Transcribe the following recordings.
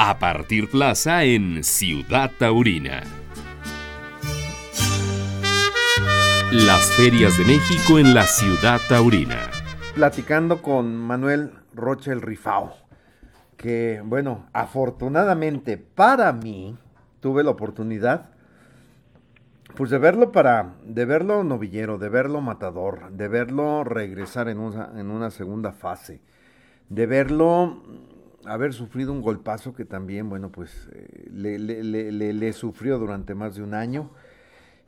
A Partir Plaza en Ciudad Taurina. Las ferias de México en la Ciudad Taurina. Platicando con Manuel Rocha el Rifao, que bueno, afortunadamente para mí tuve la oportunidad pues de verlo para, de verlo novillero, de verlo matador, de verlo regresar en una, en una segunda fase, de verlo haber sufrido un golpazo que también, bueno, pues eh, le, sufrió durante más de un año.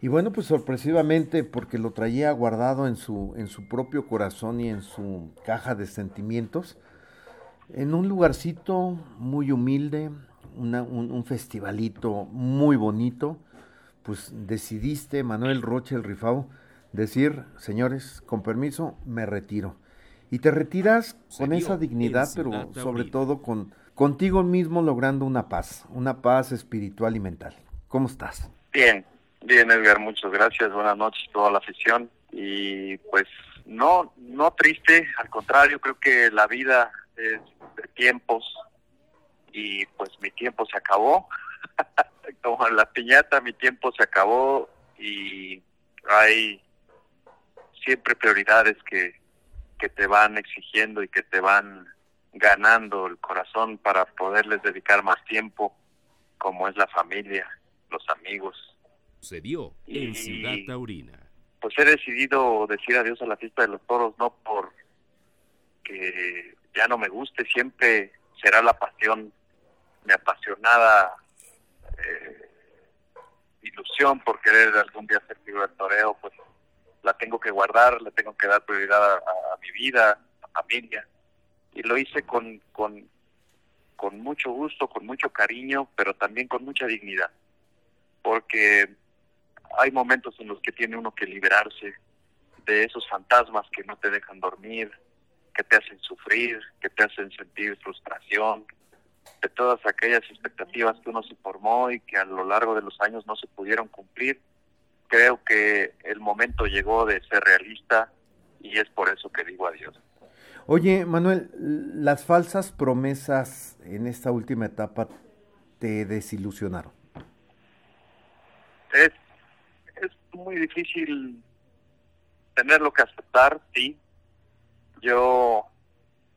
Y bueno, pues sorpresivamente, porque lo traía guardado en su, en su propio corazón y en su caja de sentimientos, en un lugarcito muy humilde, un, un, festivalito muy bonito, pues decidiste, Manuel Roche el Rifao, decir, señores, con permiso, me retiro. Y te retiras con esa dignidad, pero sobre todo con contigo mismo logrando una paz, una paz espiritual y mental. ¿Cómo estás? Bien, bien Edgar, muchas gracias, buenas noches a toda la afición. Y pues no, no triste, al contrario, creo que la vida es de tiempos. Y pues mi tiempo se acabó, como en la piñata mi tiempo se acabó. Y hay siempre prioridades que que te van exigiendo y que te van ganando el corazón para poderles dedicar más tiempo, como es la familia, los amigos. Se dio en Ciudad Taurina. Pues he decidido decir adiós a la fiesta de los toros, no por que ya no me guste, siempre será la pasión, mi apasionada eh, ilusión por querer algún día ser figura del toreo, pues la tengo que guardar, le tengo que dar prioridad a, mi vida, a familia. Y lo hice con, con, con mucho gusto, con mucho cariño, pero también con mucha dignidad. Porque hay momentos en los que tiene uno que liberarse de esos fantasmas que no te dejan dormir, que te hacen sufrir, que te hacen sentir frustración, de todas aquellas expectativas que uno se formó y que a lo largo de los años no se pudieron cumplir creo que el momento llegó de ser realista y es por eso que digo adiós. Oye, Manuel, las falsas promesas en esta última etapa te desilusionaron. Es, es muy difícil tenerlo que aceptar, sí. Yo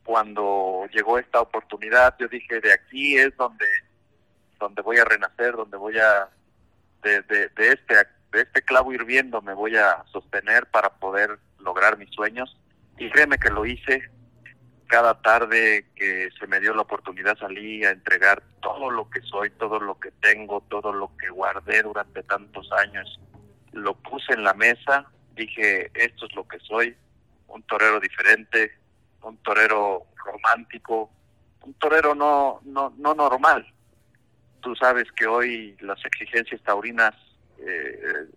cuando llegó esta oportunidad, yo dije, de aquí es donde donde voy a renacer, donde voy a de, de, de este de este clavo hirviendo me voy a sostener para poder lograr mis sueños. Y créeme que lo hice. Cada tarde que se me dio la oportunidad salí a entregar todo lo que soy, todo lo que tengo, todo lo que guardé durante tantos años. Lo puse en la mesa, dije, esto es lo que soy, un torero diferente, un torero romántico, un torero no, no, no normal. Tú sabes que hoy las exigencias taurinas eh,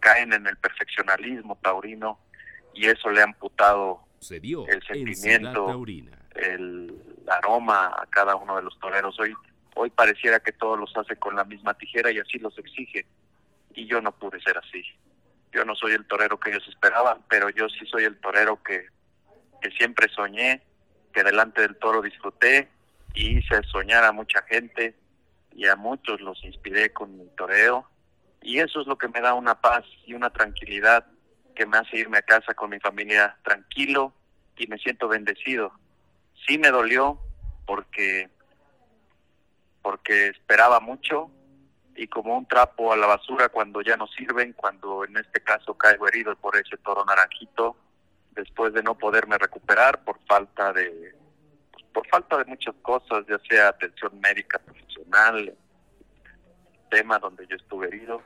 caen en el perfeccionalismo taurino y eso le ha amputado el sentimiento, el aroma a cada uno de los toreros. Hoy, hoy pareciera que todos los hace con la misma tijera y así los exige. Y yo no pude ser así. Yo no soy el torero que ellos esperaban, pero yo sí soy el torero que, que siempre soñé, que delante del toro disfruté y hice soñar a mucha gente y a muchos los inspiré con mi toreo y eso es lo que me da una paz y una tranquilidad que me hace irme a casa con mi familia tranquilo y me siento bendecido. Sí me dolió porque porque esperaba mucho y como un trapo a la basura cuando ya no sirven, cuando en este caso caigo herido por ese toro naranjito, después de no poderme recuperar por falta de por falta de muchas cosas, ya sea atención médica profesional, tema donde yo estuve herido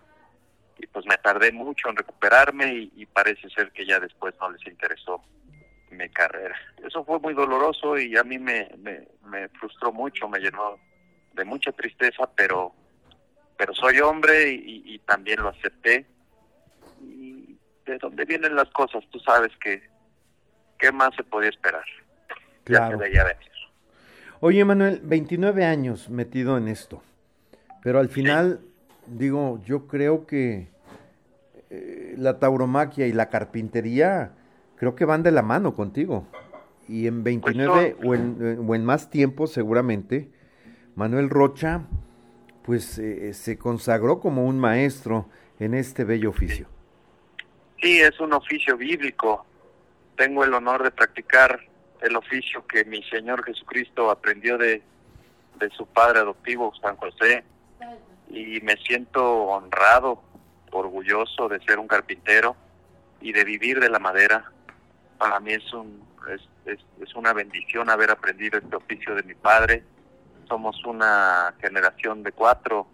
y pues me tardé mucho en recuperarme y, parece ser que ya después no les interesó mi carrera. Eso fue muy doloroso y a mí me, me, frustró mucho, me llenó de mucha tristeza, pero pero soy hombre y, también lo acepté. Y de dónde vienen las cosas, tú sabes que qué más se podía esperar. Claro. Oye, Manuel, 29 años metido en esto. Pero al final, digo, yo creo que eh, la tauromaquia y la carpintería creo que van de la mano contigo. Y en 29 pues o, en, o en más tiempo seguramente, Manuel Rocha, pues eh, se consagró como un maestro en este bello oficio. Sí, es un oficio bíblico. Tengo el honor de practicar el oficio que mi Señor Jesucristo aprendió de, de su padre adoptivo, San José, y me siento honrado, orgulloso de ser un carpintero y de vivir de la madera. Para mí es, un, es, es, una bendición haber aprendido este oficio de mi padre. Somos una generación de cuatro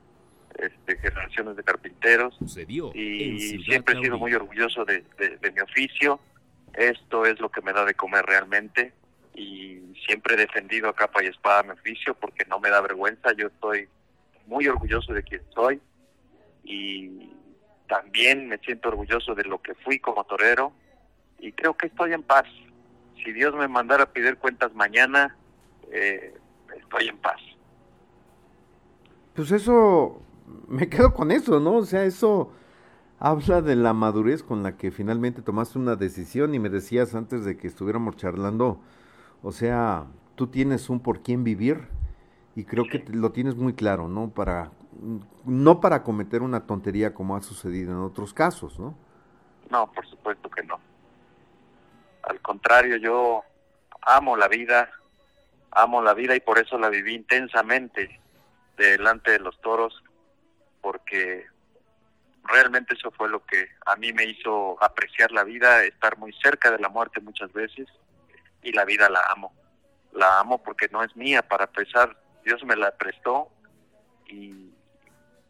este, generaciones de carpinteros y siempre he sido muy orgulloso de, de mi oficio. Esto es lo que me da de comer realmente y siempre he defendido a capa y espada mi oficio porque no me da vergüenza. Yo estoy muy orgulloso de quien soy y también me siento orgulloso de lo que fui como torero y creo que estoy en paz. Si Dios me mandara a pedir cuentas mañana, eh, estoy en paz. Pues eso, me quedo con eso, ¿no? O sea, eso habla de la madurez con la que finalmente tomaste una decisión y me decías antes de que estuviéramos charlando, o sea, tú tienes un por quién vivir y creo que lo tienes muy claro, ¿no? Para no para cometer una tontería como ha sucedido en otros casos, ¿no? No, por supuesto que no. Al contrario, yo amo la vida, amo la vida y por eso la viví intensamente delante de los toros, porque realmente eso fue lo que a mí me hizo apreciar la vida, estar muy cerca de la muerte muchas veces y la vida la amo. La amo porque no es mía, para pesar, Dios me la prestó y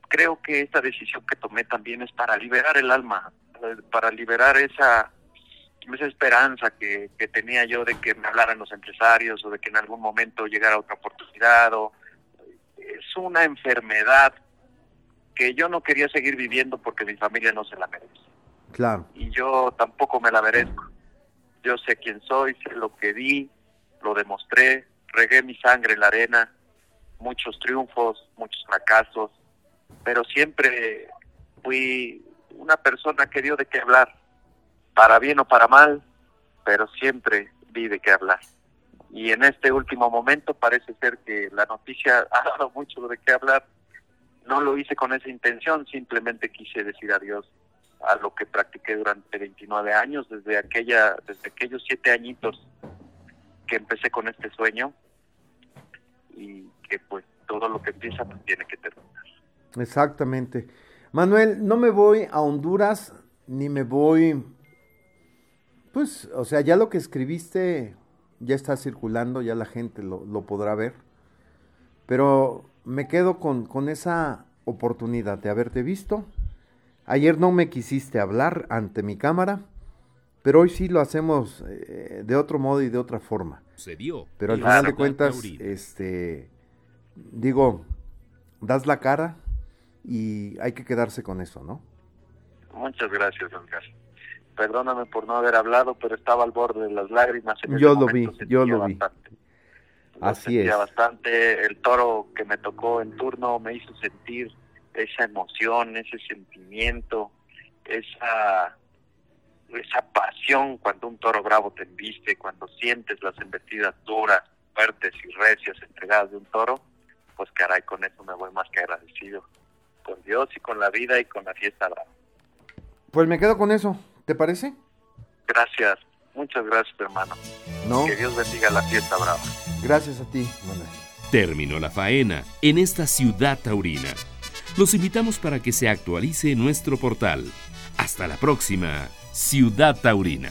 creo que esta decisión que tomé también es para liberar el alma, para liberar esa, esa esperanza que, que tenía yo de que me hablaran los empresarios o de que en algún momento llegara otra oportunidad. O, es una enfermedad que yo no quería seguir viviendo porque mi familia no se la merece. Claro. Y yo tampoco me la merezco. Yo sé quién soy, sé lo que di, lo demostré, regué mi sangre en la arena, muchos triunfos, muchos fracasos, pero siempre fui una persona que dio de qué hablar, para bien o para mal, pero siempre di de qué hablar. Y en este último momento parece ser que la noticia ha dado mucho de qué hablar. No lo hice con esa intención, simplemente quise decir adiós a lo que practiqué durante 29 años, desde aquella, desde aquellos siete añitos que empecé con este sueño y que pues todo lo que empieza pues tiene que terminar. Exactamente. Manuel, no me voy a Honduras ni me voy, pues, o sea, ya lo que escribiste ya está circulando, ya la gente lo, lo podrá ver, pero me quedo con, con esa oportunidad de haberte visto. Ayer no me quisiste hablar ante mi cámara, pero hoy sí lo hacemos eh, de otro modo y de otra forma. Se dio. Pero al final de cuentas, este, digo, das la cara, y hay que quedarse con eso, ¿no? Muchas gracias, Oscar. Perdóname por no haber hablado, pero estaba al borde de las lágrimas. En yo lo vi, yo lo vi. Así es. bastante. El toro que me tocó en turno me hizo sentir esa emoción, ese sentimiento, esa esa pasión cuando un toro bravo te embiste, cuando sientes las embestidas duras, fuertes y recias entregadas de un toro, pues caray, con eso me voy más que agradecido con Dios y con la vida y con la fiesta brava. Pues me quedo con eso, ¿te parece? Gracias, muchas gracias hermano. No. Que Dios bendiga la fiesta brava. Gracias a ti, Manuel. Terminó la faena en esta ciudad taurina. Los invitamos para que se actualice nuestro portal. Hasta la próxima, Ciudad Taurina.